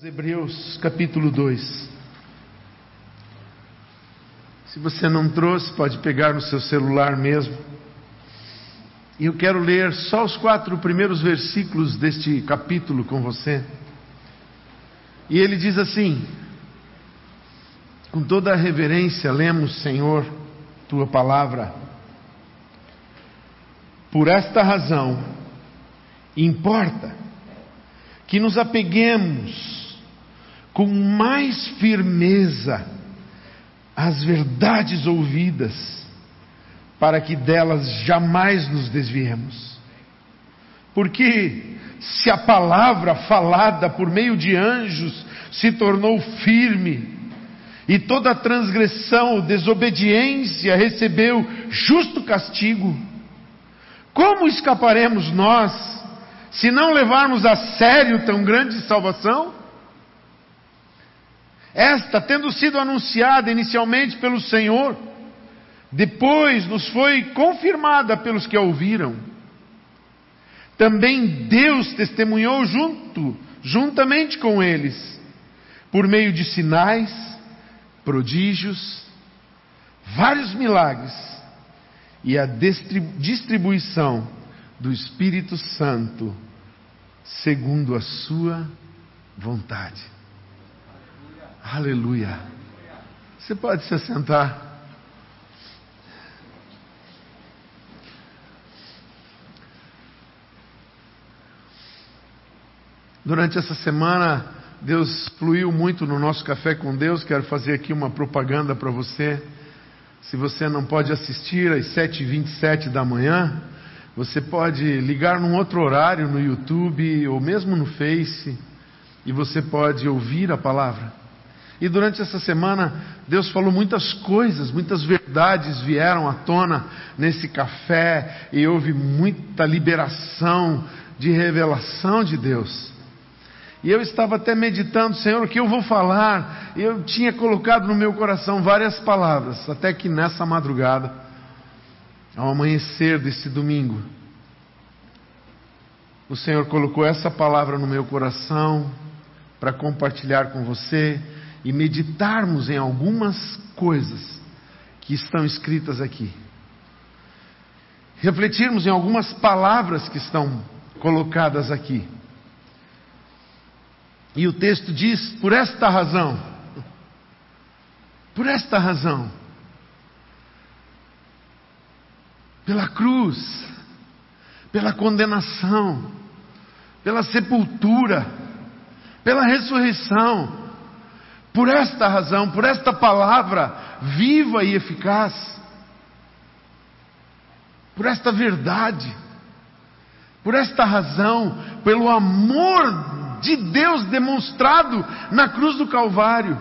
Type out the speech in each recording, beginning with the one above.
Hebreus capítulo 2. Se você não trouxe, pode pegar no seu celular mesmo. E eu quero ler só os quatro primeiros versículos deste capítulo com você. E ele diz assim: Com toda a reverência, lemos, Senhor, tua palavra. Por esta razão, importa que nos apeguemos com mais firmeza as verdades ouvidas, para que delas jamais nos desviemos. Porque se a palavra falada por meio de anjos se tornou firme, e toda transgressão desobediência recebeu justo castigo, como escaparemos nós se não levarmos a sério tão grande salvação? Esta, tendo sido anunciada inicialmente pelo Senhor, depois nos foi confirmada pelos que a ouviram. Também Deus testemunhou junto, juntamente com eles, por meio de sinais, prodígios, vários milagres e a distribuição do Espírito Santo, segundo a sua vontade. Aleluia. Você pode se assentar. Durante essa semana, Deus fluiu muito no nosso café com Deus. Quero fazer aqui uma propaganda para você. Se você não pode assistir às 7h27 da manhã, você pode ligar num outro horário no YouTube ou mesmo no Face e você pode ouvir a palavra. E durante essa semana, Deus falou muitas coisas, muitas verdades vieram à tona nesse café e houve muita liberação de revelação de Deus. E eu estava até meditando, Senhor, o que eu vou falar? Eu tinha colocado no meu coração várias palavras, até que nessa madrugada, ao amanhecer desse domingo, o Senhor colocou essa palavra no meu coração para compartilhar com você e meditarmos em algumas coisas que estão escritas aqui. Refletirmos em algumas palavras que estão colocadas aqui. E o texto diz: por esta razão, por esta razão, pela cruz, pela condenação, pela sepultura, pela ressurreição, por esta razão, por esta palavra viva e eficaz, por esta verdade, por esta razão, pelo amor de Deus demonstrado na cruz do Calvário.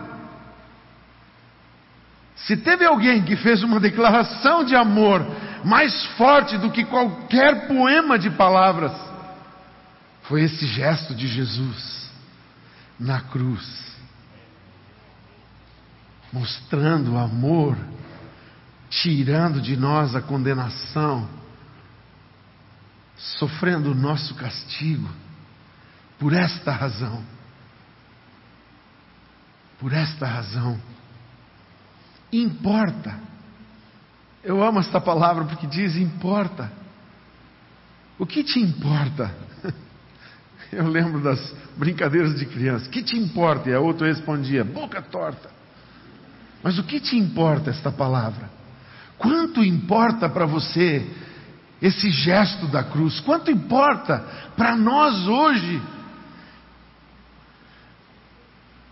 Se teve alguém que fez uma declaração de amor mais forte do que qualquer poema de palavras, foi esse gesto de Jesus na cruz mostrando amor, tirando de nós a condenação, sofrendo o nosso castigo, por esta razão. Por esta razão. Importa. Eu amo esta palavra porque diz importa. O que te importa? Eu lembro das brincadeiras de criança. O que te importa? E a outra respondia, boca torta. Mas o que te importa esta palavra? Quanto importa para você esse gesto da cruz? Quanto importa para nós hoje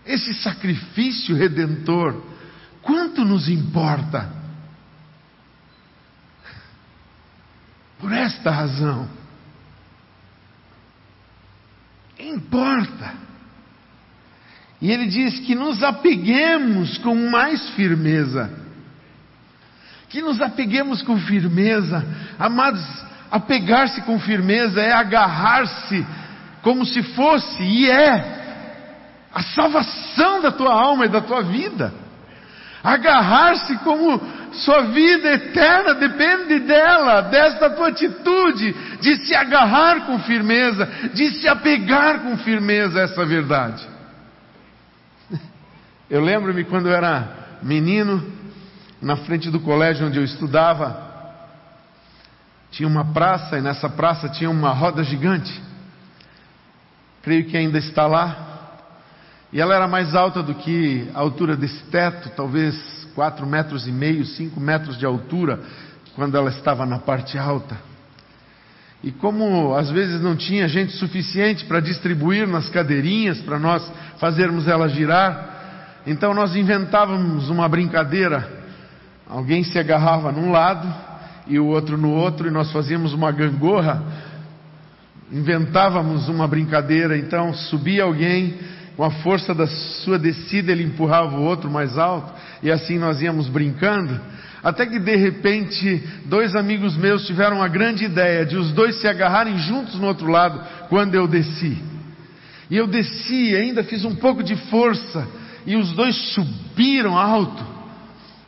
esse sacrifício redentor? Quanto nos importa? Por esta razão, importa. E ele diz que nos apeguemos com mais firmeza. Que nos apeguemos com firmeza. Amados, apegar-se com firmeza é agarrar-se como se fosse e é a salvação da tua alma e da tua vida. Agarrar-se como sua vida eterna depende dela, desta tua atitude de se agarrar com firmeza, de se apegar com firmeza a essa verdade. Eu lembro-me quando eu era menino, na frente do colégio onde eu estudava, tinha uma praça e nessa praça tinha uma roda gigante. Creio que ainda está lá. E ela era mais alta do que a altura desse teto, talvez quatro metros e meio, cinco metros de altura, quando ela estava na parte alta. E como às vezes não tinha gente suficiente para distribuir nas cadeirinhas, para nós fazermos ela girar, então nós inventávamos uma brincadeira. Alguém se agarrava num lado e o outro no outro, e nós fazíamos uma gangorra. Inventávamos uma brincadeira, então subia alguém, com a força da sua descida, ele empurrava o outro mais alto, e assim nós íamos brincando. Até que de repente, dois amigos meus tiveram a grande ideia de os dois se agarrarem juntos no outro lado quando eu desci. E eu desci, ainda fiz um pouco de força, e os dois subiram alto.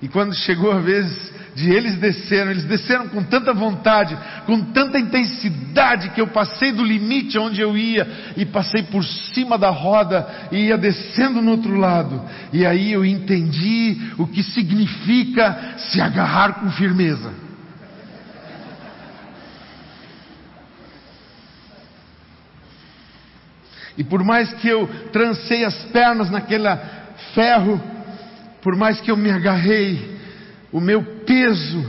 E quando chegou a vez de eles desceram, eles desceram com tanta vontade, com tanta intensidade que eu passei do limite onde eu ia e passei por cima da roda e ia descendo no outro lado. E aí eu entendi o que significa se agarrar com firmeza. E por mais que eu trancei as pernas naquele ferro, por mais que eu me agarrei, o meu peso,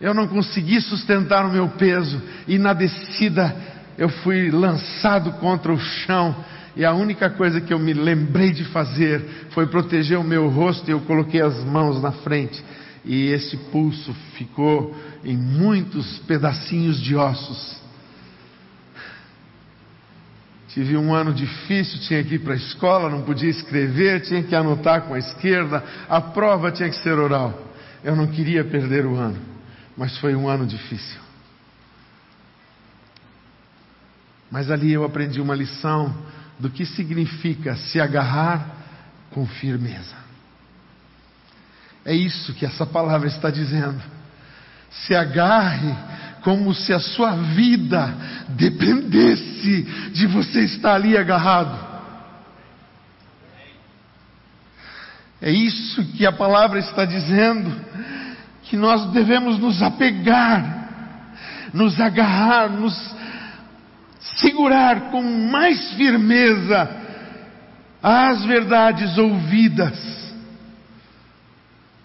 eu não consegui sustentar o meu peso, e na descida eu fui lançado contra o chão, e a única coisa que eu me lembrei de fazer foi proteger o meu rosto, e eu coloquei as mãos na frente, e esse pulso ficou em muitos pedacinhos de ossos. Tive um ano difícil, tinha que ir para a escola, não podia escrever, tinha que anotar com a esquerda, a prova tinha que ser oral. Eu não queria perder o ano, mas foi um ano difícil. Mas ali eu aprendi uma lição do que significa se agarrar com firmeza. É isso que essa palavra está dizendo. Se agarre como se a sua vida dependesse de você estar ali agarrado. É isso que a palavra está dizendo, que nós devemos nos apegar, nos agarrar, nos segurar com mais firmeza às verdades ouvidas,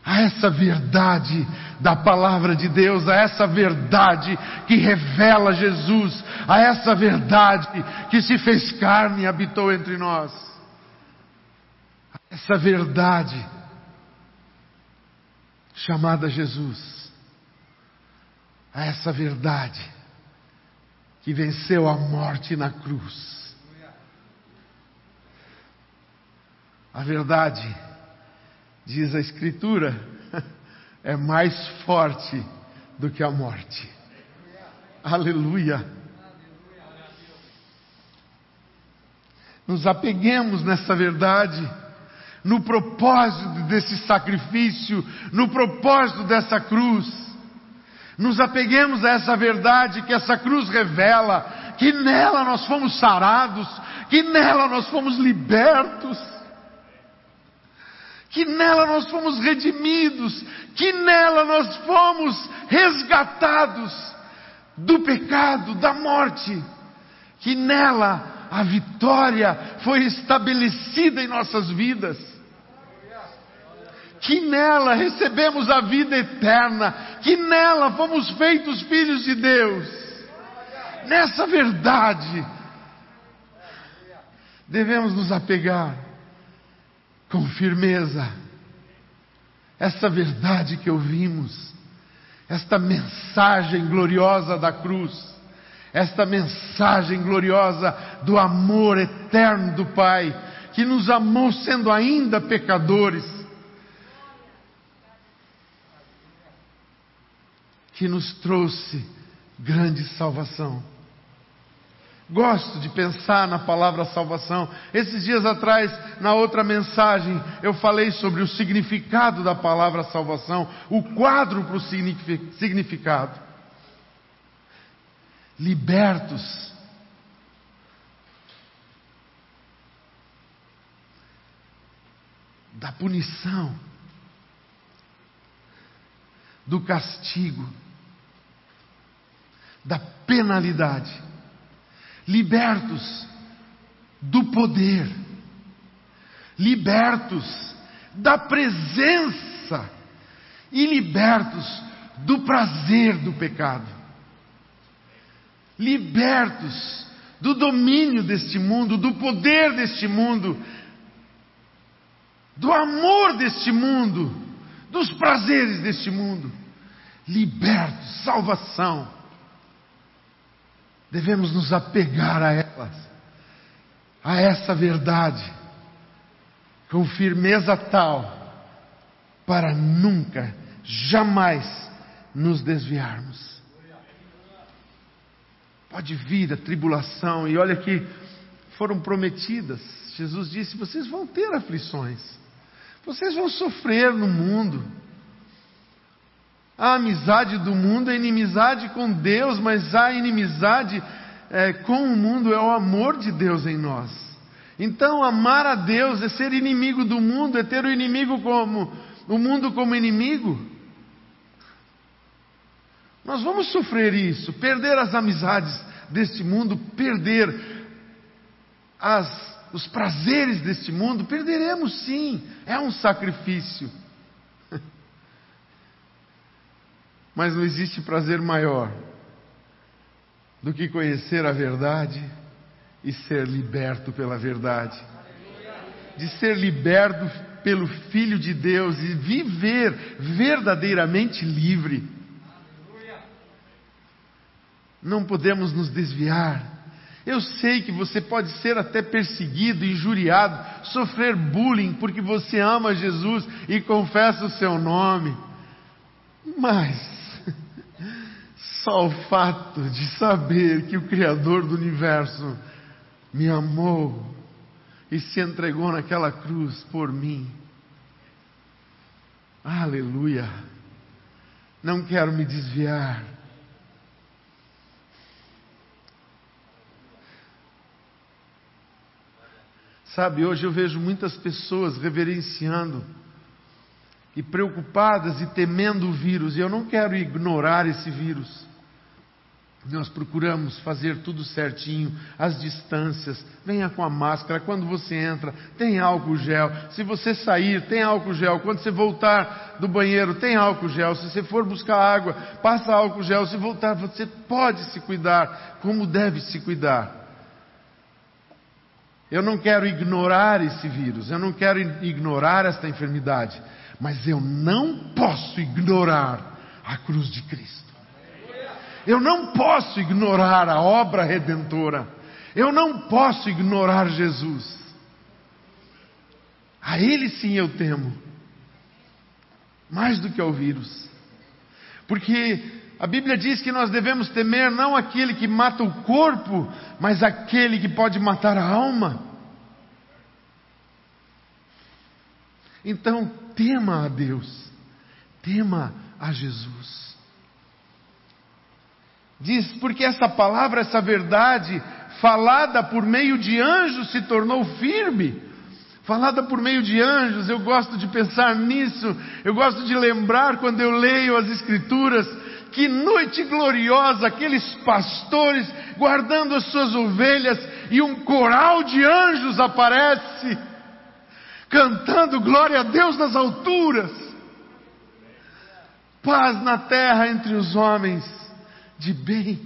a essa verdade da palavra de Deus, a essa verdade que revela Jesus, a essa verdade que se fez carne e habitou entre nós essa verdade chamada Jesus, a essa verdade que venceu a morte na cruz. A verdade, diz a Escritura, é mais forte do que a morte. Aleluia. Nos apeguemos nessa verdade no propósito desse sacrifício, no propósito dessa cruz. Nos apeguemos a essa verdade que essa cruz revela, que nela nós fomos sarados, que nela nós fomos libertos, que nela nós fomos redimidos, que nela nós fomos resgatados do pecado, da morte, que nela a vitória foi estabelecida em nossas vidas que nela recebemos a vida eterna, que nela fomos feitos filhos de Deus. Nessa verdade, devemos nos apegar com firmeza. Essa verdade que ouvimos, esta mensagem gloriosa da cruz, esta mensagem gloriosa do amor eterno do Pai, que nos amou sendo ainda pecadores, que nos trouxe grande salvação. Gosto de pensar na palavra salvação. Esses dias atrás, na outra mensagem, eu falei sobre o significado da palavra salvação, o quadro para o significado. Libertos. da punição, do castigo, da penalidade, libertos do poder, libertos da presença e libertos do prazer do pecado, libertos do domínio deste mundo, do poder deste mundo, do amor deste mundo, dos prazeres deste mundo, libertos, salvação. Devemos nos apegar a elas, a essa verdade, com firmeza tal, para nunca, jamais nos desviarmos. Pode vir a tribulação, e olha que foram prometidas. Jesus disse: vocês vão ter aflições, vocês vão sofrer no mundo. A amizade do mundo é inimizade com Deus, mas a inimizade é, com o mundo é o amor de Deus em nós. Então, amar a Deus é ser inimigo do mundo, é ter o inimigo como o mundo como inimigo. Nós vamos sofrer isso, perder as amizades deste mundo, perder as, os prazeres deste mundo, perderemos sim, é um sacrifício. Mas não existe prazer maior do que conhecer a verdade e ser liberto pela verdade. De ser liberto pelo Filho de Deus e viver verdadeiramente livre. Não podemos nos desviar. Eu sei que você pode ser até perseguido, injuriado, sofrer bullying porque você ama Jesus e confessa o seu nome. Mas só o fato de saber que o Criador do universo me amou e se entregou naquela cruz por mim. Aleluia. Não quero me desviar. Sabe, hoje eu vejo muitas pessoas reverenciando e preocupadas e temendo o vírus, e eu não quero ignorar esse vírus. Nós procuramos fazer tudo certinho, as distâncias, venha com a máscara, quando você entra, tem álcool gel. Se você sair, tem álcool gel. Quando você voltar do banheiro, tem álcool gel. Se você for buscar água, passa álcool gel. Se voltar, você pode se cuidar como deve se cuidar. Eu não quero ignorar esse vírus, eu não quero ignorar esta enfermidade, mas eu não posso ignorar a cruz de Cristo. Eu não posso ignorar a obra redentora. Eu não posso ignorar Jesus. A Ele sim eu temo, mais do que ao vírus, porque a Bíblia diz que nós devemos temer não aquele que mata o corpo, mas aquele que pode matar a alma. Então, tema a Deus, tema a Jesus. Diz, porque essa palavra, essa verdade, falada por meio de anjos, se tornou firme. Falada por meio de anjos, eu gosto de pensar nisso, eu gosto de lembrar quando eu leio as Escrituras, que noite gloriosa, aqueles pastores guardando as suas ovelhas e um coral de anjos aparece, cantando glória a Deus nas alturas, paz na terra entre os homens de bem,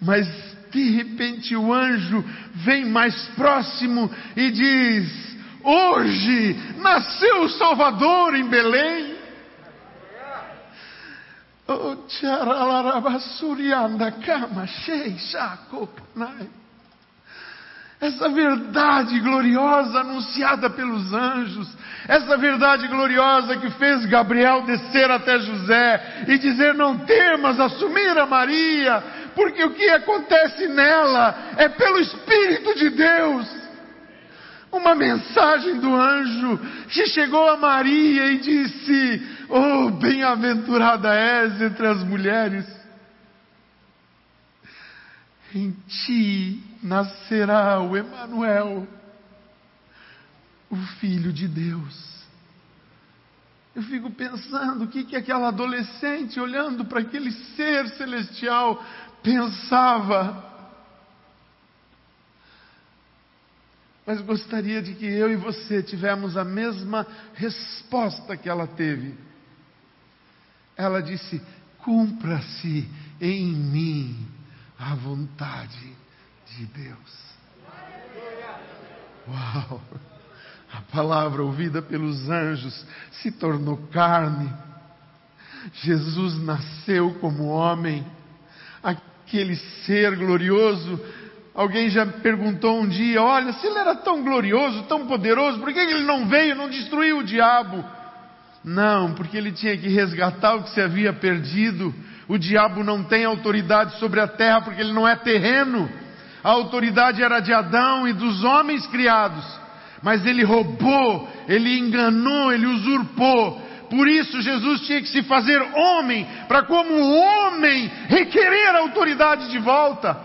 mas de repente o anjo vem mais próximo e diz: Hoje nasceu o Salvador em Belém. Oh, essa verdade gloriosa anunciada pelos anjos, essa verdade gloriosa que fez Gabriel descer até José e dizer: Não temas assumir a Maria, porque o que acontece nela é pelo Espírito de Deus. Uma mensagem do anjo que chegou a Maria e disse: Oh, bem-aventurada és entre as mulheres em ti nascerá o Emanuel, o Filho de Deus. Eu fico pensando o que, que aquela adolescente, olhando para aquele ser celestial, pensava. Mas gostaria de que eu e você tivemos a mesma resposta que ela teve. Ela disse: Cumpra-se em mim a vontade de Deus. Uau! A palavra ouvida pelos anjos se tornou carne. Jesus nasceu como homem, aquele ser glorioso. Alguém já perguntou um dia: olha, se ele era tão glorioso, tão poderoso, por que ele não veio, não destruiu o diabo? Não, porque ele tinha que resgatar o que se havia perdido. O diabo não tem autoridade sobre a terra porque ele não é terreno. A autoridade era de Adão e dos homens criados mas ele roubou, ele enganou, ele usurpou. Por isso Jesus tinha que se fazer homem, para como homem requerer a autoridade de volta.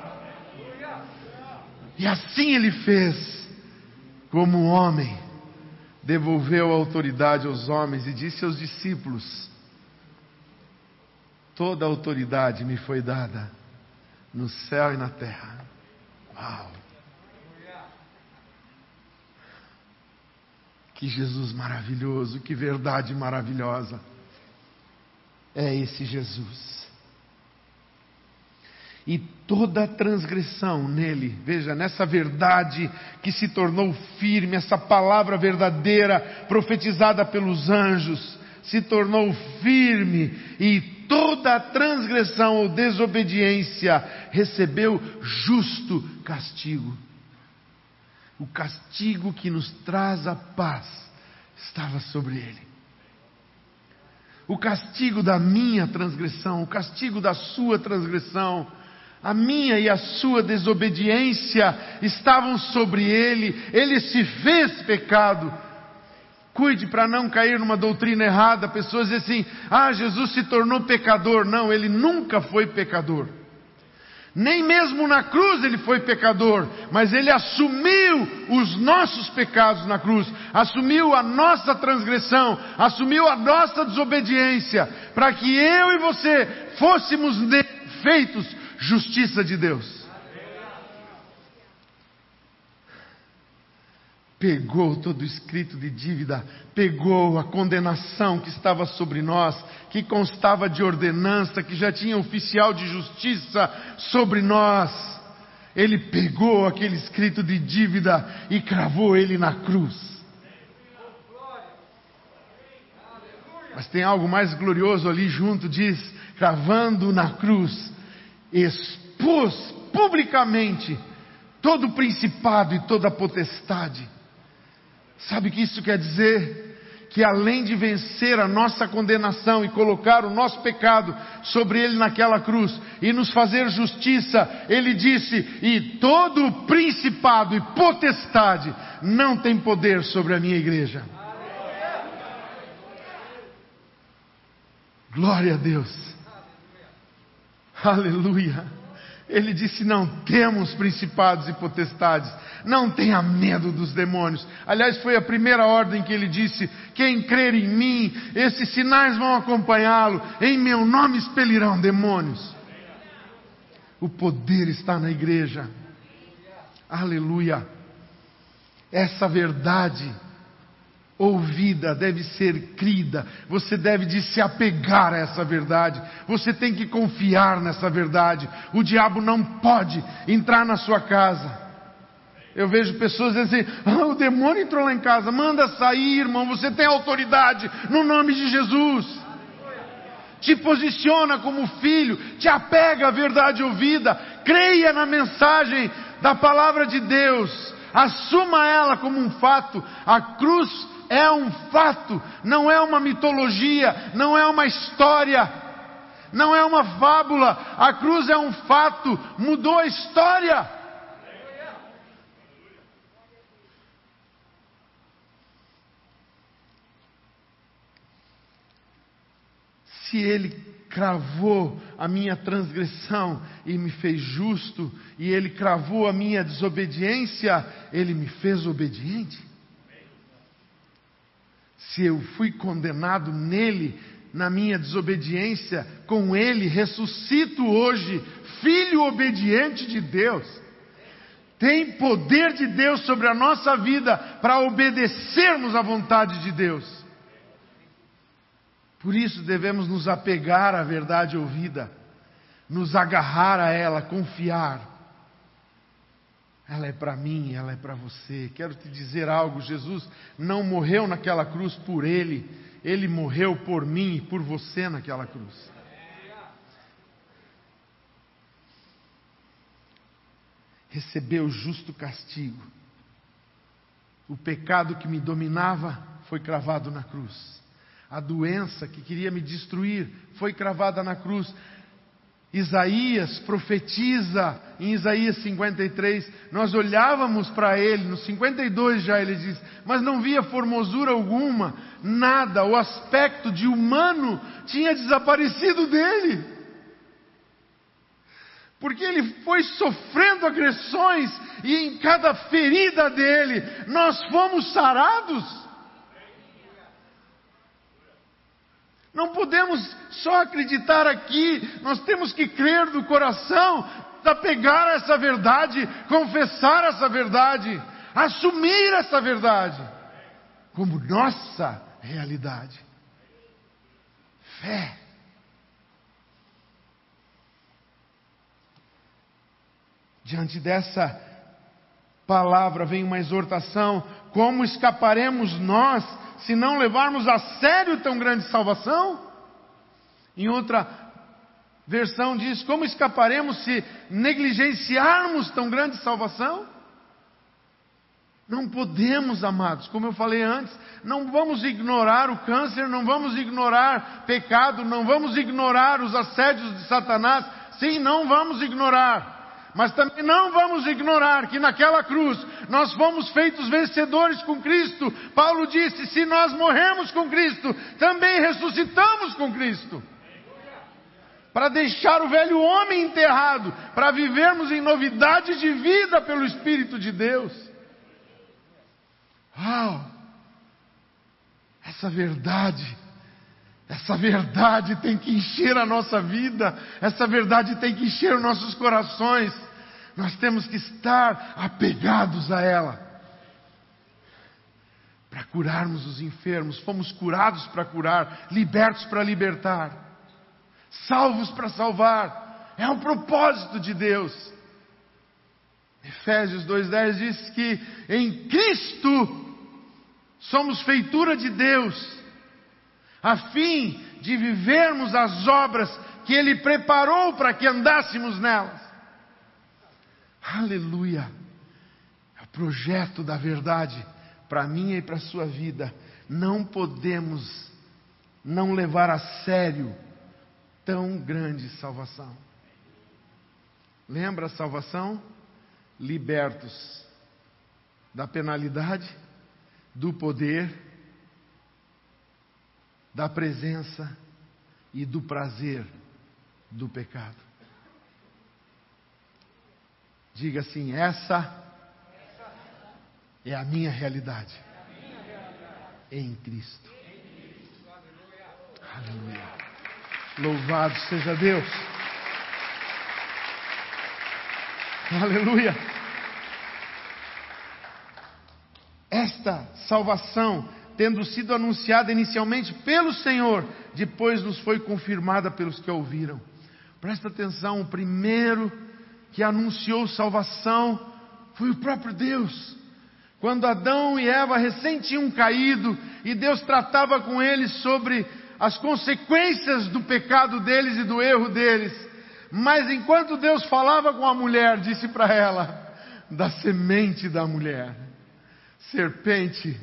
E assim ele fez, como homem, devolveu a autoridade aos homens e disse aos discípulos: Toda a autoridade me foi dada no céu e na terra. Uau! Que Jesus maravilhoso, que verdade maravilhosa. É esse Jesus. E toda transgressão nele, veja, nessa verdade que se tornou firme, essa palavra verdadeira profetizada pelos anjos, se tornou firme e toda transgressão ou desobediência recebeu justo castigo o castigo que nos traz a paz estava sobre ele. O castigo da minha transgressão, o castigo da sua transgressão, a minha e a sua desobediência estavam sobre ele, ele se fez pecado. Cuide para não cair numa doutrina errada, pessoas dizem assim: ah, Jesus se tornou pecador. Não, ele nunca foi pecador. Nem mesmo na cruz ele foi pecador, mas ele assumiu os nossos pecados na cruz, assumiu a nossa transgressão, assumiu a nossa desobediência, para que eu e você fôssemos feitos justiça de Deus. Pegou todo o escrito de dívida, pegou a condenação que estava sobre nós, que constava de ordenança, que já tinha oficial de justiça sobre nós. Ele pegou aquele escrito de dívida e cravou ele na cruz. Mas tem algo mais glorioso ali junto, diz, cravando na cruz, expôs publicamente todo o principado e toda a potestade Sabe o que isso quer dizer? Que além de vencer a nossa condenação e colocar o nosso pecado sobre ele naquela cruz e nos fazer justiça, ele disse: e todo principado e potestade não tem poder sobre a minha igreja. Glória a Deus. Aleluia. Ele disse: Não temos principados e potestades, não tenha medo dos demônios. Aliás, foi a primeira ordem que ele disse: Quem crer em mim, esses sinais vão acompanhá-lo, em meu nome expelirão demônios. O poder está na igreja. Aleluia. Essa verdade ouvida, deve ser crida, você deve de se apegar a essa verdade, você tem que confiar nessa verdade. O diabo não pode entrar na sua casa. Eu vejo pessoas dizendo assim: ah, o demônio entrou lá em casa, manda sair, irmão, você tem autoridade no nome de Jesus. Te posiciona como filho, te apega à verdade ouvida, creia na mensagem da palavra de Deus, assuma ela como um fato. A cruz é um fato, não é uma mitologia, não é uma história, não é uma fábula. A cruz é um fato, mudou a história. Se ele cravou a minha transgressão e me fez justo, e ele cravou a minha desobediência, ele me fez obediente. Se eu fui condenado nele, na minha desobediência, com ele ressuscito hoje, filho obediente de Deus. Tem poder de Deus sobre a nossa vida para obedecermos à vontade de Deus. Por isso devemos nos apegar à verdade ouvida, nos agarrar a ela, confiar. Ela é para mim, ela é para você. Quero te dizer algo: Jesus não morreu naquela cruz por ele, ele morreu por mim e por você naquela cruz. Recebeu justo castigo. O pecado que me dominava foi cravado na cruz. A doença que queria me destruir foi cravada na cruz. Isaías profetiza em Isaías 53, nós olhávamos para ele, no 52 já ele diz, mas não via formosura alguma, nada, o aspecto de humano tinha desaparecido dele. Porque ele foi sofrendo agressões e em cada ferida dele nós fomos sarados. Não podemos só acreditar aqui, nós temos que crer do coração, apegar a essa verdade, confessar essa verdade, assumir essa verdade como nossa realidade. Fé. Diante dessa palavra vem uma exortação: como escaparemos nós se não levarmos a sério tão grande salvação? Em outra versão diz: Como escaparemos se negligenciarmos tão grande salvação? Não podemos, amados, como eu falei antes, não vamos ignorar o câncer, não vamos ignorar pecado, não vamos ignorar os assédios de Satanás. Sim, não vamos ignorar. Mas também não vamos ignorar que naquela cruz nós fomos feitos vencedores com Cristo. Paulo disse: se nós morremos com Cristo, também ressuscitamos com Cristo. Para deixar o velho homem enterrado, para vivermos em novidade de vida pelo Espírito de Deus. Uau! Essa verdade essa verdade tem que encher a nossa vida, essa verdade tem que encher os nossos corações. Nós temos que estar apegados a ela. Para curarmos os enfermos, fomos curados para curar, libertos para libertar, salvos para salvar. É o propósito de Deus. Efésios 2,10 diz que em Cristo somos feitura de Deus a fim de vivermos as obras que Ele preparou para que andássemos nelas. Aleluia! É o projeto da verdade para mim e para a sua vida. Não podemos não levar a sério tão grande salvação. Lembra a salvação? Libertos da penalidade, do poder da presença e do prazer do pecado. Diga assim: essa é a minha realidade em Cristo. Aleluia. Louvado seja Deus. Aleluia. Esta salvação tendo sido anunciada inicialmente pelo Senhor, depois nos foi confirmada pelos que a ouviram. Presta atenção, o primeiro que anunciou salvação foi o próprio Deus. Quando Adão e Eva recém tinham caído e Deus tratava com eles sobre as consequências do pecado deles e do erro deles. Mas enquanto Deus falava com a mulher, disse para ela: da semente da mulher, serpente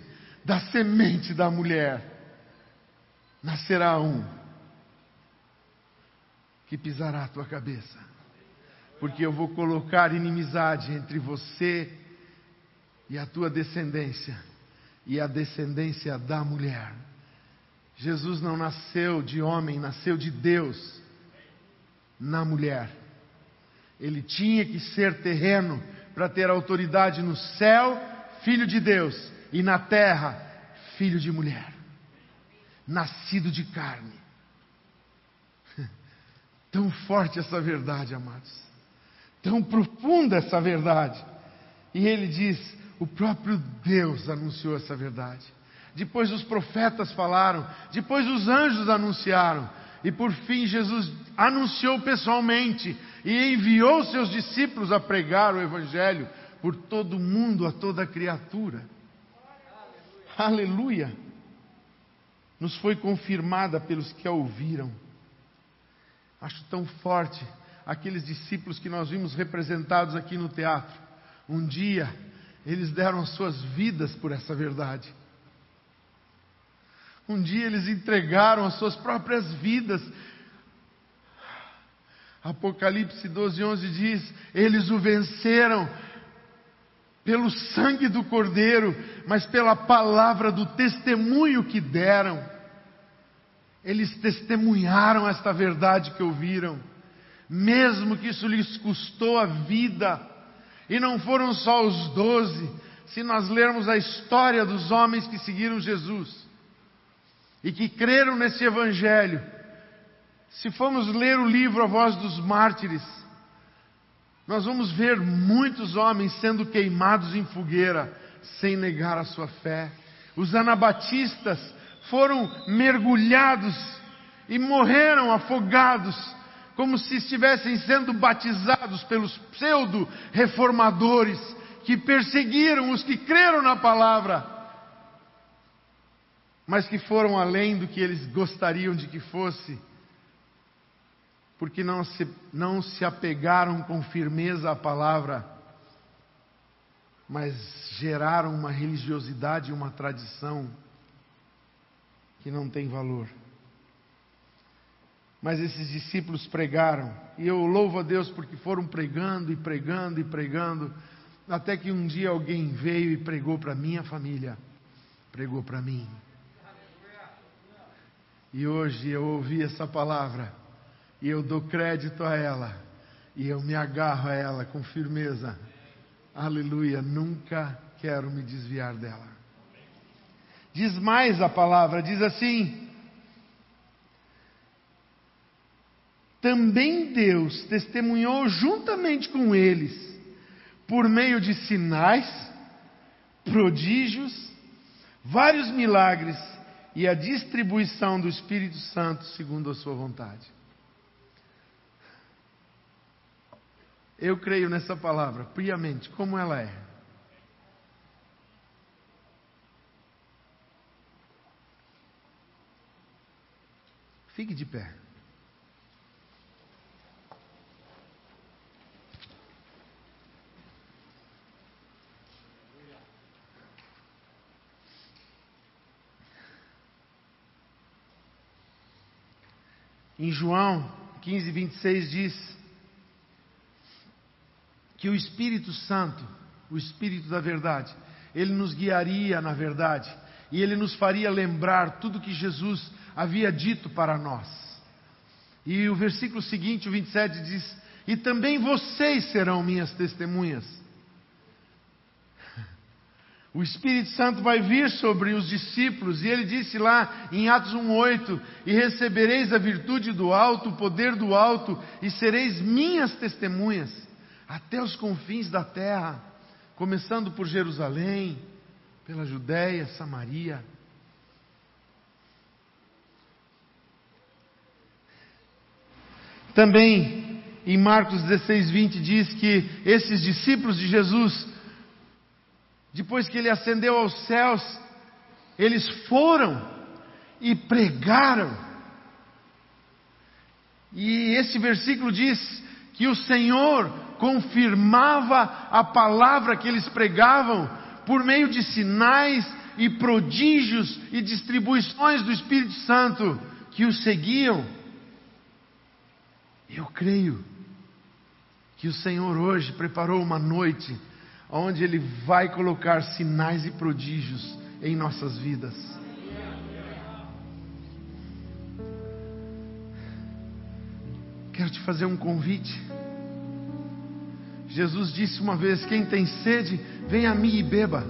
da semente da mulher nascerá um que pisará a tua cabeça, porque eu vou colocar inimizade entre você e a tua descendência e a descendência da mulher. Jesus não nasceu de homem, nasceu de Deus na mulher. Ele tinha que ser terreno para ter autoridade no céu, filho de Deus, e na terra, filho de mulher. nascido de carne. Tão forte essa verdade, amados. Tão profunda essa verdade. E ele diz: o próprio Deus anunciou essa verdade. Depois os profetas falaram, depois os anjos anunciaram, e por fim Jesus anunciou pessoalmente e enviou seus discípulos a pregar o Evangelho por todo o mundo, a toda criatura. Aleluia. Nos foi confirmada pelos que a ouviram. Acho tão forte aqueles discípulos que nós vimos representados aqui no teatro. Um dia, eles deram as suas vidas por essa verdade. Um dia eles entregaram as suas próprias vidas. Apocalipse 12, 11 diz: Eles o venceram pelo sangue do Cordeiro, mas pela palavra do testemunho que deram. Eles testemunharam esta verdade que ouviram, mesmo que isso lhes custou a vida. E não foram só os doze, se nós lermos a história dos homens que seguiram Jesus e que creram nesse Evangelho, se formos ler o livro A Voz dos Mártires, nós vamos ver muitos homens sendo queimados em fogueira sem negar a sua fé. Os anabatistas foram mergulhados e morreram afogados, como se estivessem sendo batizados pelos pseudo-reformadores que perseguiram os que creram na palavra, mas que foram além do que eles gostariam de que fosse porque não se, não se apegaram com firmeza à palavra, mas geraram uma religiosidade e uma tradição que não tem valor. Mas esses discípulos pregaram, e eu louvo a Deus porque foram pregando e pregando e pregando, até que um dia alguém veio e pregou para minha família, pregou para mim. E hoje eu ouvi essa palavra e eu dou crédito a ela, e eu me agarro a ela com firmeza. Aleluia, nunca quero me desviar dela. Diz mais a palavra, diz assim: Também Deus testemunhou juntamente com eles, por meio de sinais, prodígios, vários milagres e a distribuição do Espírito Santo segundo a sua vontade. Eu creio nessa palavra, piamente, como ela é. Fique de pé. Em João 15, 26 diz: que o Espírito Santo, o Espírito da verdade, ele nos guiaria na verdade e ele nos faria lembrar tudo que Jesus havia dito para nós. E o versículo seguinte, o 27, diz: E também vocês serão minhas testemunhas. O Espírito Santo vai vir sobre os discípulos, e ele disse lá em Atos 1,8: E recebereis a virtude do alto, o poder do alto, e sereis minhas testemunhas até os confins da terra, começando por Jerusalém, pela Judéia, Samaria. Também em Marcos 16, 20 diz que esses discípulos de Jesus, depois que ele ascendeu aos céus, eles foram e pregaram. E esse versículo diz que o Senhor confirmava a palavra que eles pregavam por meio de sinais e prodígios e distribuições do Espírito Santo que os seguiam. Eu creio que o Senhor hoje preparou uma noite onde Ele vai colocar sinais e prodígios em nossas vidas. Quero te fazer um convite. Jesus disse uma vez: Quem tem sede, vem a mim e beba.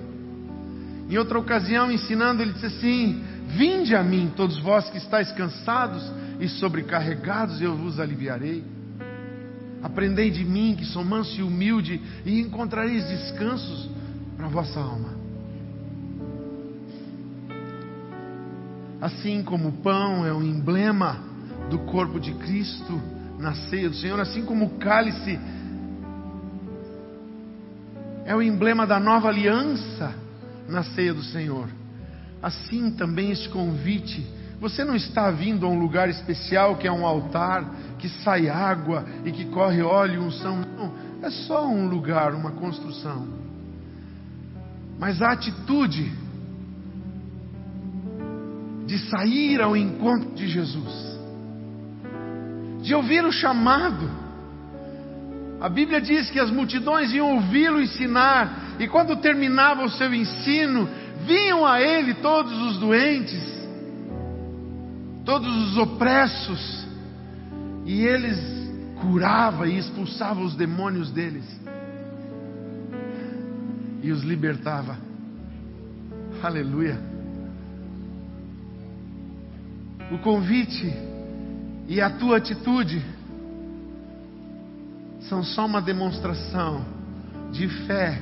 Em outra ocasião, ensinando, ele disse assim: Vinde a mim, todos vós que estáis cansados e sobrecarregados, eu vos aliviarei. Aprendei de mim, que sou manso e humilde, e encontrareis descansos para a vossa alma. Assim como o pão é um emblema do corpo de Cristo na ceia do Senhor, assim como o cálice é o emblema da nova aliança na ceia do Senhor. Assim também este convite. Você não está vindo a um lugar especial que é um altar, que sai água e que corre óleo unção. Não, é só um lugar, uma construção. Mas a atitude de sair ao encontro de Jesus, de ouvir o chamado. A Bíblia diz que as multidões iam ouvi-lo ensinar, e quando terminava o seu ensino, vinham a ele todos os doentes, todos os opressos, e eles curava e expulsava os demônios deles e os libertava. Aleluia. O convite e a tua atitude são só uma demonstração de fé,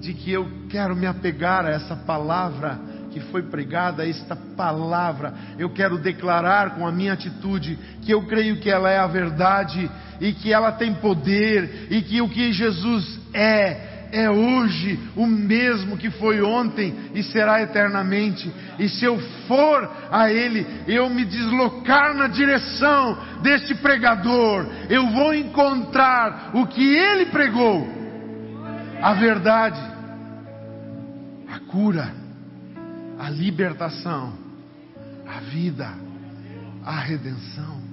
de que eu quero me apegar a essa palavra que foi pregada, esta palavra. Eu quero declarar com a minha atitude que eu creio que ela é a verdade e que ela tem poder e que o que Jesus é é hoje o mesmo que foi ontem e será eternamente. E se eu for a Ele, eu me deslocar na direção deste pregador, eu vou encontrar o que Ele pregou: a verdade, a cura, a libertação, a vida, a redenção.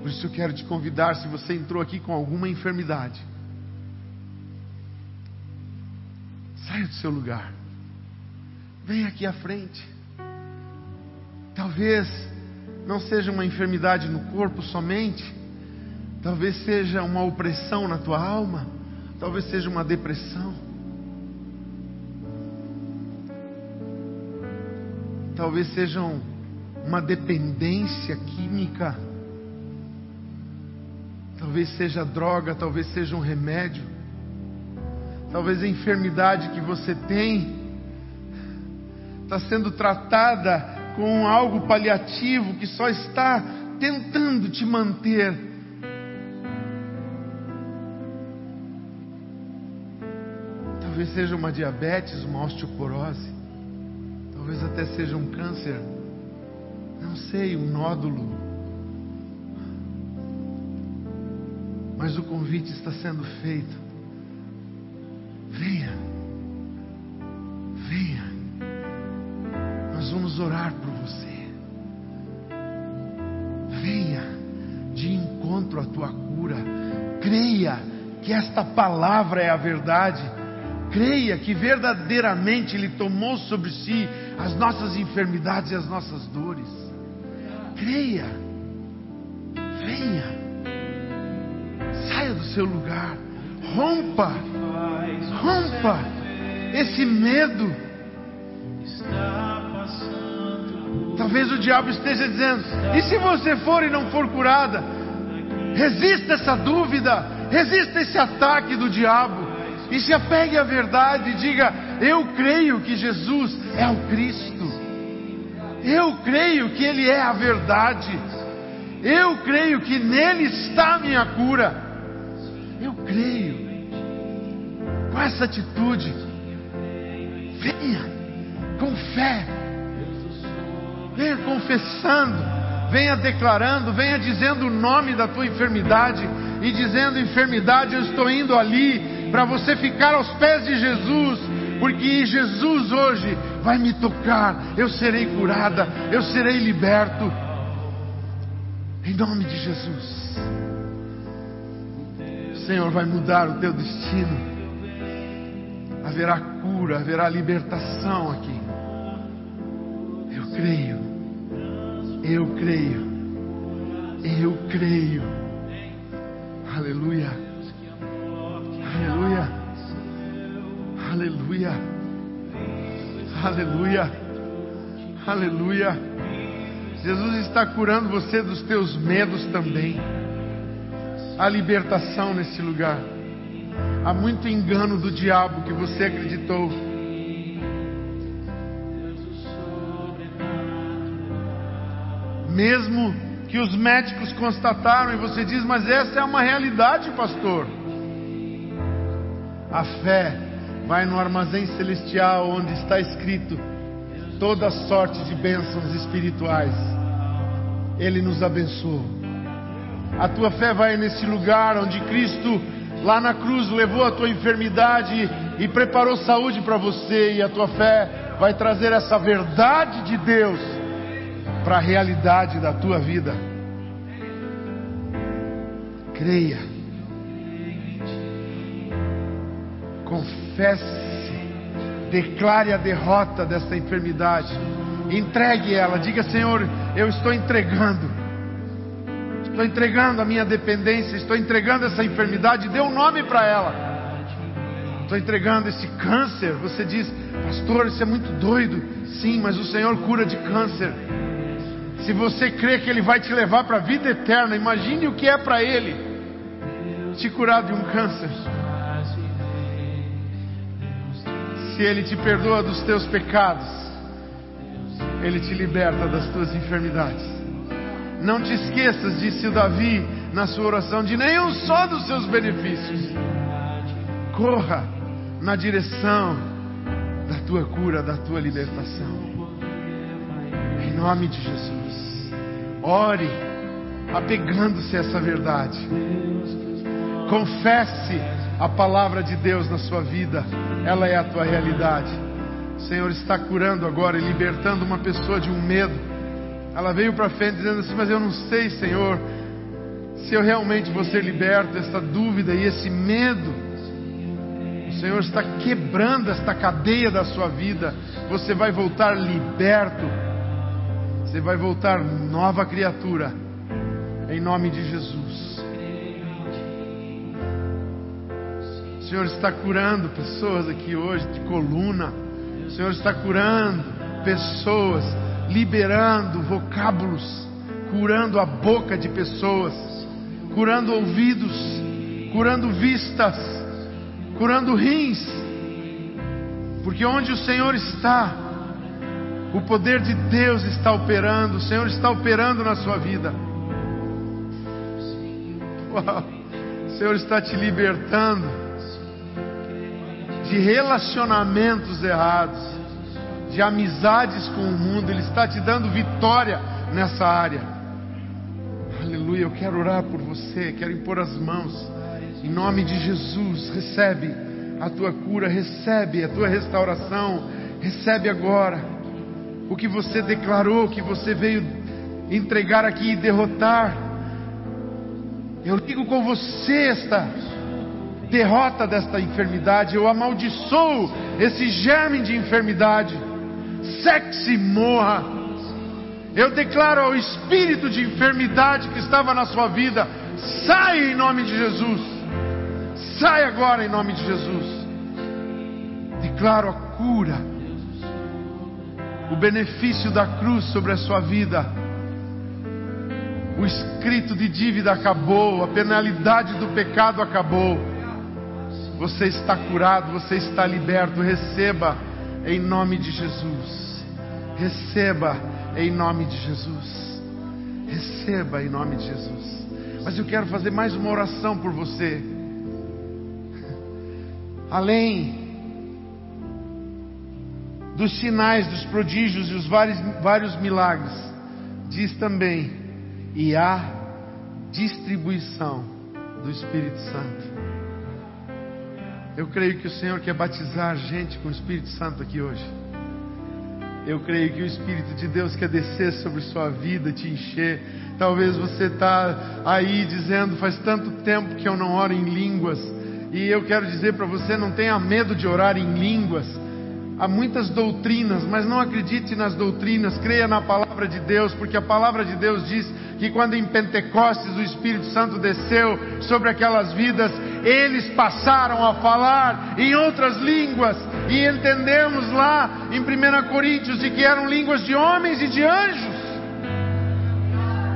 Por isso eu quero te convidar, se você entrou aqui com alguma enfermidade, Saia do seu lugar. Venha aqui à frente. Talvez não seja uma enfermidade no corpo somente, talvez seja uma opressão na tua alma, talvez seja uma depressão. Talvez seja uma dependência química. Talvez seja droga, talvez seja um remédio. Talvez a enfermidade que você tem está sendo tratada com algo paliativo que só está tentando te manter. Talvez seja uma diabetes, uma osteoporose, talvez até seja um câncer, não sei, um nódulo. Mas o convite está sendo feito Venha. Venha. Nós vamos orar por você. Venha de encontro à tua cura. Creia que esta palavra é a verdade. Creia que verdadeiramente Ele tomou sobre si as nossas enfermidades e as nossas dores. Creia. Venha. Saia do seu lugar. Rompa. Rompa esse medo. Talvez o diabo esteja dizendo: e se você for e não for curada? Resista essa dúvida, resista esse ataque do diabo. E se apegue à verdade e diga: Eu creio que Jesus é o Cristo, eu creio que Ele é a verdade, eu creio que nele está a minha cura, eu creio com essa atitude. Venha com fé. Venha confessando, venha declarando, venha dizendo o nome da tua enfermidade e dizendo: enfermidade, eu estou indo ali para você ficar aos pés de Jesus, porque Jesus hoje vai me tocar, eu serei curada, eu serei liberto. Em nome de Jesus. Senhor vai mudar o teu destino haverá cura, haverá libertação aqui. Eu creio, eu creio, eu creio. Aleluia, aleluia, aleluia, aleluia, Aleluia. Jesus está curando você dos teus medos também. Há libertação nesse lugar. Há muito engano do diabo que você acreditou. Mesmo que os médicos constataram e você diz, mas essa é uma realidade, pastor. A fé vai no armazém celestial onde está escrito toda sorte de bênçãos espirituais. Ele nos abençoou. A tua fé vai nesse lugar onde Cristo, lá na cruz, levou a tua enfermidade e preparou saúde para você, e a tua fé vai trazer essa verdade de Deus para a realidade da tua vida. Creia. Confesse. Declare a derrota dessa enfermidade. Entregue ela. Diga, Senhor, eu estou entregando. Estou entregando a minha dependência. Estou entregando essa enfermidade. Dê um nome para ela. Estou entregando esse câncer. Você diz, pastor, isso é muito doido. Sim, mas o Senhor cura de câncer. Se você crê que Ele vai te levar para a vida eterna, imagine o que é para Ele te curar de um câncer. Se Ele te perdoa dos teus pecados, Ele te liberta das tuas enfermidades. Não te esqueças, disse Davi na sua oração, de nenhum só dos seus benefícios. Corra na direção da tua cura, da tua libertação. Em nome de Jesus. Ore apegando-se a essa verdade. Confesse a palavra de Deus na sua vida. Ela é a tua realidade. O Senhor está curando agora e libertando uma pessoa de um medo. Ela veio para frente dizendo assim: Mas eu não sei, Senhor, se eu realmente vou ser liberto dessa dúvida e esse medo. O Senhor está quebrando esta cadeia da sua vida. Você vai voltar liberto. Você vai voltar nova criatura. Em nome de Jesus. O Senhor está curando pessoas aqui hoje de coluna. O Senhor está curando pessoas, liberando vocábulos, curando a boca de pessoas, curando ouvidos, curando vistas, curando rins. Porque onde o Senhor está, o poder de Deus está operando, o Senhor está operando na sua vida. Uau. O Senhor está te libertando de relacionamentos errados, de amizades com o mundo, Ele está te dando vitória nessa área. Aleluia, eu quero orar por você, quero impor as mãos, em nome de Jesus, recebe a tua cura, recebe a tua restauração, recebe agora o que você declarou, que você veio entregar aqui e derrotar. Eu digo com você esta derrota desta enfermidade, eu amaldiçoo esse germe de enfermidade. Sexe morra. Eu declaro ao espírito de enfermidade que estava na sua vida, sai em nome de Jesus. Sai agora em nome de Jesus. Declaro a cura, o benefício da cruz sobre a sua vida. O escrito de dívida acabou, a penalidade do pecado acabou. Você está curado, você está liberto. Receba em nome de Jesus. Receba em nome de Jesus. Receba em nome de Jesus. Mas eu quero fazer mais uma oração por você. Além dos sinais, dos prodígios e os vários, vários milagres, diz também, e há distribuição do Espírito Santo. Eu creio que o Senhor quer batizar a gente com o Espírito Santo aqui hoje. Eu creio que o Espírito de Deus quer descer sobre sua vida, te encher. Talvez você está aí dizendo, faz tanto tempo que eu não oro em línguas. E eu quero dizer para você, não tenha medo de orar em línguas. Há muitas doutrinas, mas não acredite nas doutrinas, creia na palavra de Deus, porque a palavra de Deus diz que quando em Pentecostes o Espírito Santo desceu sobre aquelas vidas, eles passaram a falar em outras línguas, e entendemos lá em 1 Coríntios de que eram línguas de homens e de anjos.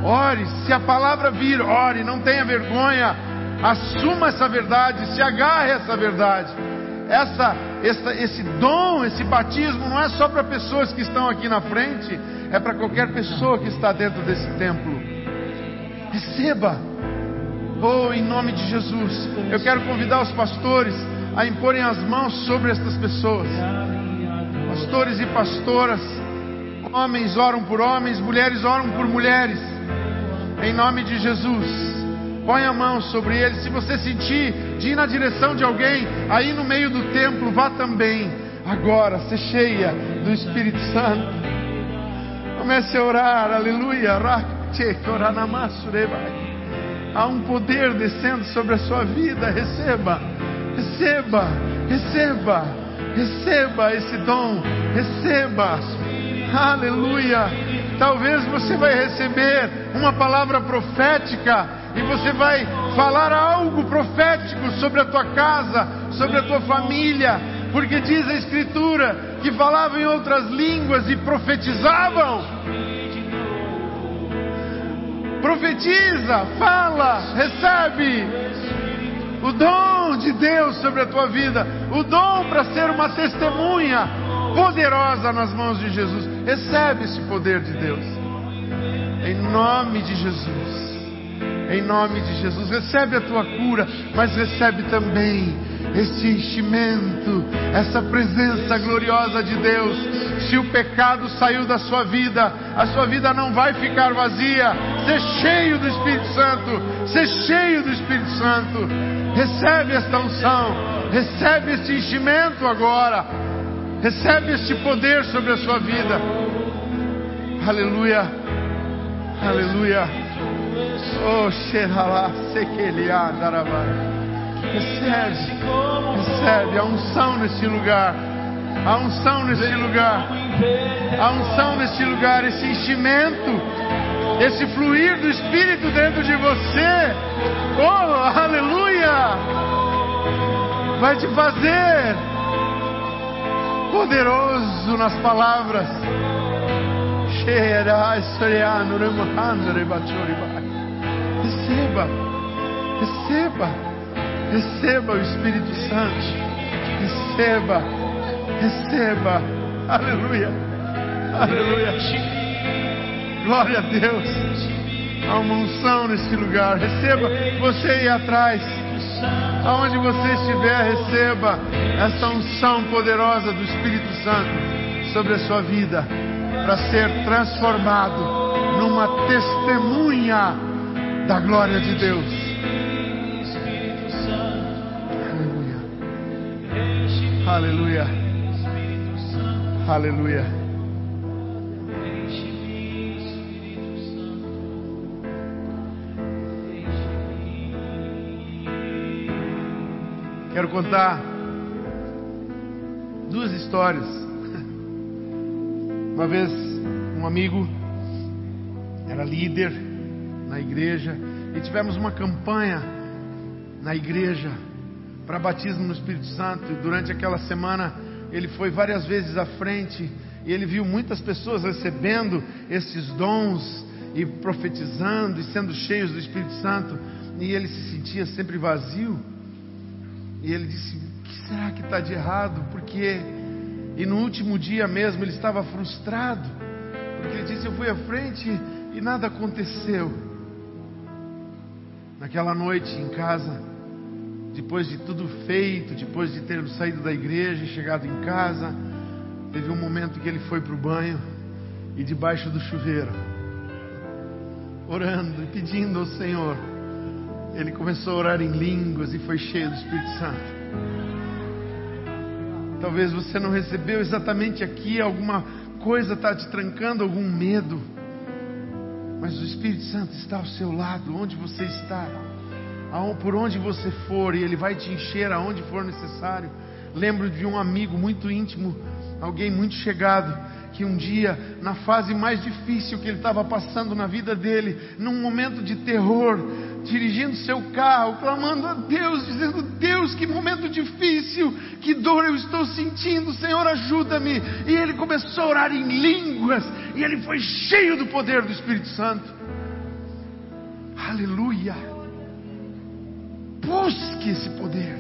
Ore, se a palavra vir, ore, não tenha vergonha, assuma essa verdade, se agarre a essa verdade. Essa, essa, esse dom, esse batismo não é só para pessoas que estão aqui na frente, é para qualquer pessoa que está dentro desse templo. Receba. Oh, em nome de Jesus. Eu quero convidar os pastores a imporem as mãos sobre estas pessoas. Pastores e pastoras, homens oram por homens, mulheres oram por mulheres. Em nome de Jesus. Põe a mão sobre eles. Se você sentir de ir na direção de alguém, aí no meio do templo, vá também. Agora, ser cheia do Espírito Santo. Comece a orar, aleluia. Há um poder descendo sobre a sua vida. Receba, receba, receba, receba esse dom. Receba, aleluia. Talvez você vai receber uma palavra profética e você vai falar algo profético sobre a tua casa, sobre a tua família, porque diz a Escritura que falavam em outras línguas e profetizavam. Profetiza, fala, recebe o dom de Deus sobre a tua vida, o dom para ser uma testemunha poderosa nas mãos de Jesus. Recebe esse poder de Deus, em nome de Jesus. Em nome de Jesus, recebe a tua cura, mas recebe também este enchimento, essa presença gloriosa de Deus. Se o pecado saiu da sua vida, a sua vida não vai ficar vazia. Ser cheio do Espírito Santo, ser cheio do Espírito Santo. Recebe esta unção, recebe este enchimento agora, recebe este poder sobre a sua vida. Aleluia, aleluia. Oh, Xeralá, Sequeliá, Darabai. Recebe, recebe a unção nesse lugar. A unção nesse lugar. A unção nesse lugar, esse enchimento, esse fluir do Espírito dentro de você. Oh, aleluia! Vai te fazer poderoso nas palavras. Receba, receba. Receba o Espírito Santo. Receba. Receba. Aleluia. Aleluia. Glória a Deus. Há uma unção nesse lugar. Receba. Você aí atrás. Aonde você estiver, receba essa unção poderosa do Espírito Santo sobre a sua vida. Para ser transformado numa testemunha da glória de Deus. Aleluia. Aleluia. Quero contar duas histórias. Uma vez, um amigo era líder na igreja e tivemos uma campanha na igreja para batismo no Espírito Santo. E durante aquela semana, ele foi várias vezes à frente e ele viu muitas pessoas recebendo esses dons e profetizando e sendo cheios do Espírito Santo. E ele se sentia sempre vazio. E ele disse: O que será que está de errado? Porque. E no último dia mesmo ele estava frustrado. Porque ele disse: Eu fui à frente e nada aconteceu. Naquela noite em casa, depois de tudo feito, depois de ter saído da igreja e chegado em casa, teve um momento que ele foi para o banho e debaixo do chuveiro, orando e pedindo ao Senhor, ele começou a orar em línguas e foi cheio do Espírito Santo. Talvez você não recebeu exatamente aqui, alguma coisa está te trancando, algum medo, mas o Espírito Santo está ao seu lado, onde você está por onde você for, e Ele vai te encher aonde for necessário. Lembro de um amigo muito íntimo alguém muito chegado, que um dia, na fase mais difícil que ele estava passando na vida dele, num momento de terror, dirigindo seu carro, clamando a Deus, dizendo: Deus, que momento difícil, que dor eu estou sentindo, Senhor, ajuda-me. E ele começou a orar em línguas, e ele foi cheio do poder do Espírito Santo. Aleluia! Busque esse poder.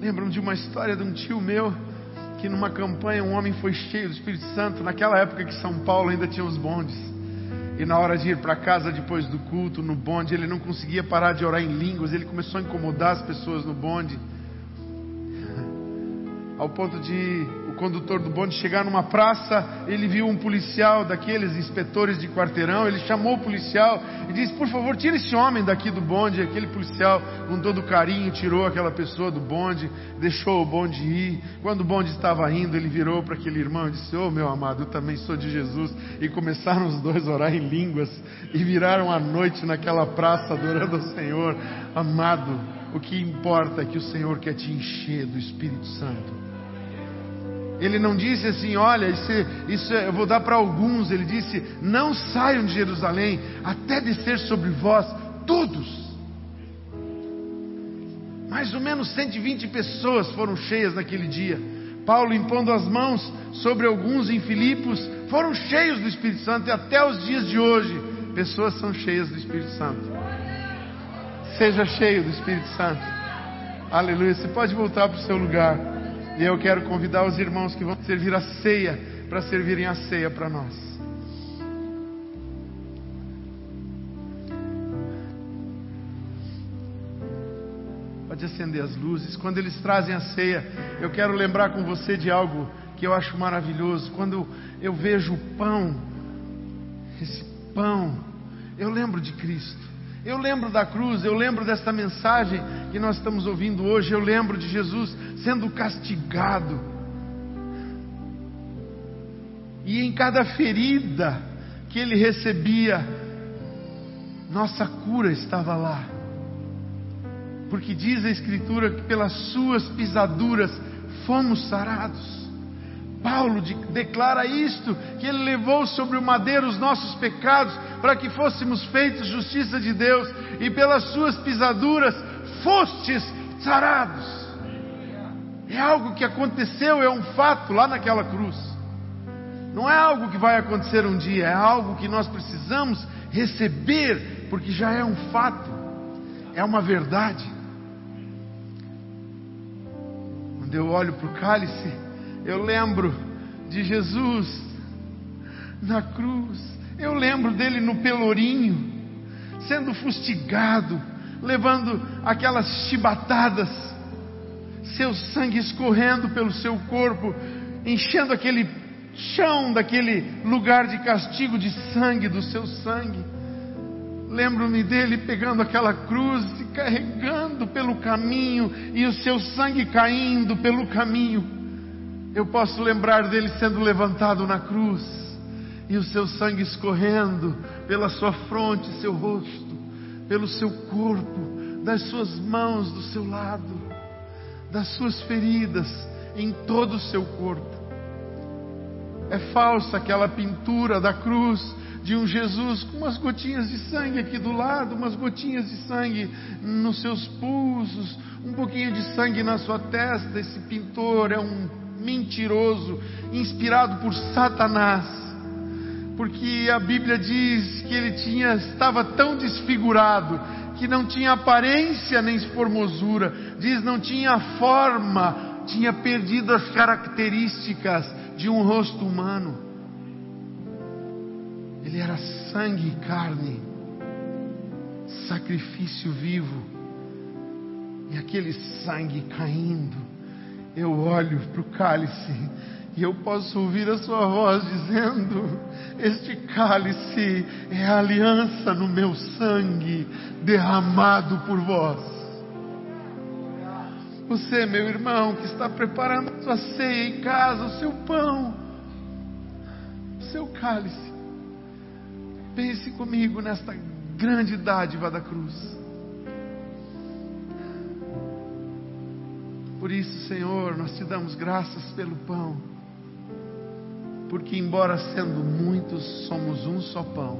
Lembram de uma história de um tio meu que numa campanha um homem foi cheio do Espírito Santo, naquela época que São Paulo ainda tinha os bondes. E na hora de ir para casa depois do culto, no bonde, ele não conseguia parar de orar em línguas, ele começou a incomodar as pessoas no bonde. Ao ponto de condutor do bonde chegar numa praça, ele viu um policial daqueles inspetores de quarteirão, ele chamou o policial e disse: Por favor, tira esse homem daqui do bonde. Aquele policial, com todo carinho, tirou aquela pessoa do bonde, deixou o bonde ir. Quando o bonde estava indo, ele virou para aquele irmão e disse: oh, meu amado, eu também sou de Jesus. E começaram os dois a orar em línguas e viraram a noite naquela praça adorando ao Senhor. Amado, o que importa é que o Senhor quer te encher do Espírito Santo. Ele não disse assim, olha, isso, isso eu vou dar para alguns. Ele disse, não saiam de Jerusalém até descer sobre vós todos. Mais ou menos 120 pessoas foram cheias naquele dia. Paulo impondo as mãos sobre alguns em Filipos, foram cheios do Espírito Santo e até os dias de hoje, pessoas são cheias do Espírito Santo. Seja cheio do Espírito Santo. Aleluia. Você pode voltar para o seu lugar. E eu quero convidar os irmãos que vão servir a ceia para servirem a ceia para nós. Pode acender as luzes. Quando eles trazem a ceia, eu quero lembrar com você de algo que eu acho maravilhoso. Quando eu vejo o pão, esse pão, eu lembro de Cristo. Eu lembro da cruz, eu lembro desta mensagem que nós estamos ouvindo hoje, eu lembro de Jesus sendo castigado. E em cada ferida que ele recebia, nossa cura estava lá. Porque diz a Escritura que pelas suas pisaduras fomos sarados. Paulo de, declara isto: que ele levou sobre o madeiro os nossos pecados, para que fôssemos feitos justiça de Deus, e pelas suas pisaduras fostes sarados. É algo que aconteceu, é um fato lá naquela cruz. Não é algo que vai acontecer um dia, é algo que nós precisamos receber, porque já é um fato, é uma verdade. Quando eu olho para o cálice, eu lembro de Jesus na cruz. Eu lembro dele no pelourinho, sendo fustigado, levando aquelas chibatadas, seu sangue escorrendo pelo seu corpo, enchendo aquele chão daquele lugar de castigo de sangue, do seu sangue. Lembro-me dele pegando aquela cruz e carregando pelo caminho, e o seu sangue caindo pelo caminho eu posso lembrar dele sendo levantado na cruz e o seu sangue escorrendo pela sua fronte, seu rosto, pelo seu corpo, das suas mãos do seu lado, das suas feridas em todo o seu corpo. É falsa aquela pintura da cruz de um Jesus com umas gotinhas de sangue aqui do lado, umas gotinhas de sangue nos seus pulsos, um pouquinho de sangue na sua testa. Esse pintor é um mentiroso, inspirado por Satanás. Porque a Bíblia diz que ele tinha, estava tão desfigurado que não tinha aparência nem formosura, diz não tinha forma, tinha perdido as características de um rosto humano. Ele era sangue e carne, sacrifício vivo, e aquele sangue caindo eu olho para o cálice e eu posso ouvir a sua voz dizendo: Este cálice é a aliança no meu sangue derramado por vós. Você, meu irmão, que está preparando a sua ceia em casa, o seu pão, o seu cálice, pense comigo nesta grande dádiva da cruz. Por isso, Senhor, nós te damos graças pelo pão, porque, embora sendo muitos, somos um só pão.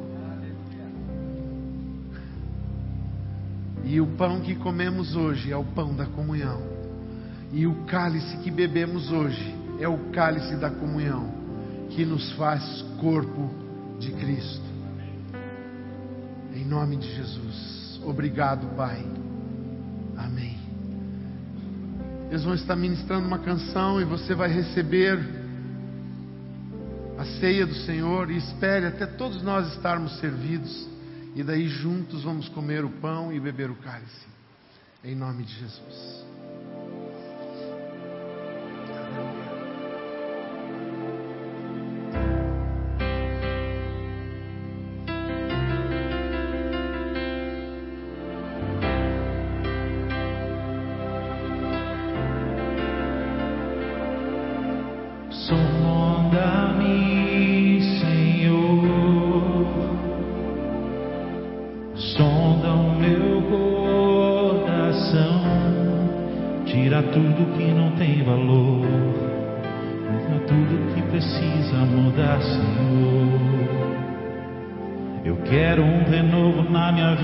E o pão que comemos hoje é o pão da comunhão, e o cálice que bebemos hoje é o cálice da comunhão, que nos faz corpo de Cristo. Em nome de Jesus. Obrigado, Pai. Amém. Eles vão estar ministrando uma canção e você vai receber a ceia do Senhor e espere até todos nós estarmos servidos e daí juntos vamos comer o pão e beber o cálice. Em nome de Jesus.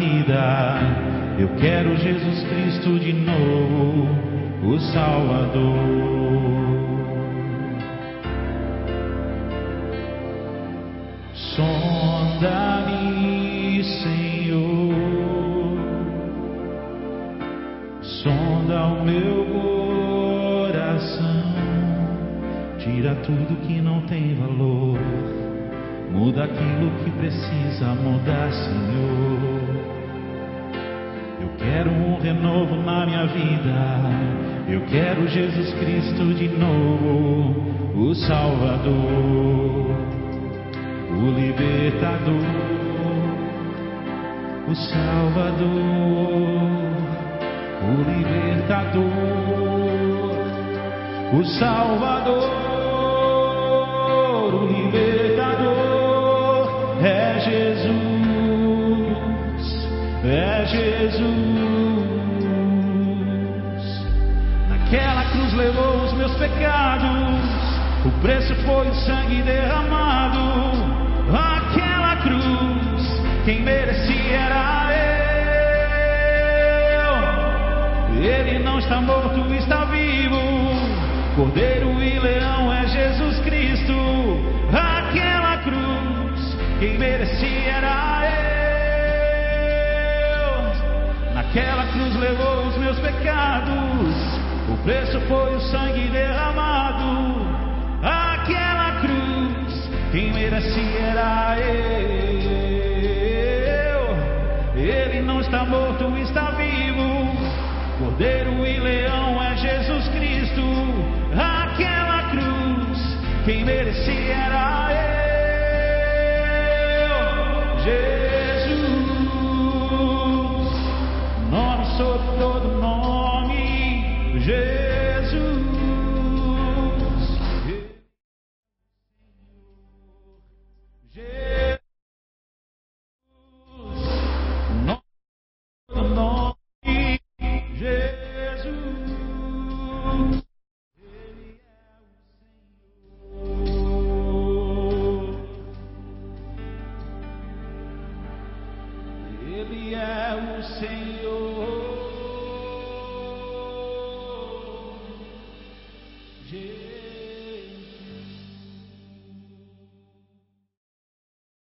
vida. Eu quero Jesus Cristo de novo, o Salvador. vida. Eu quero Jesus Cristo de novo, o Salvador, o Libertador, o Salvador, o Libertador, o Salvador, o Libertador. levou os meus pecados, o preço foi o sangue derramado, aquela cruz, quem merecia era eu. Ele não está morto, está vivo. Cordeiro e leão é Jesus Cristo, aquela cruz, quem merecia era eu. Naquela cruz levou os meus pecados. O preço foi o sangue derramado, aquela cruz, quem merecia era eu. Ele não está morto, está vivo. Cordeiro e leão é Jesus Cristo, aquela cruz, quem merecia era eu. Jesus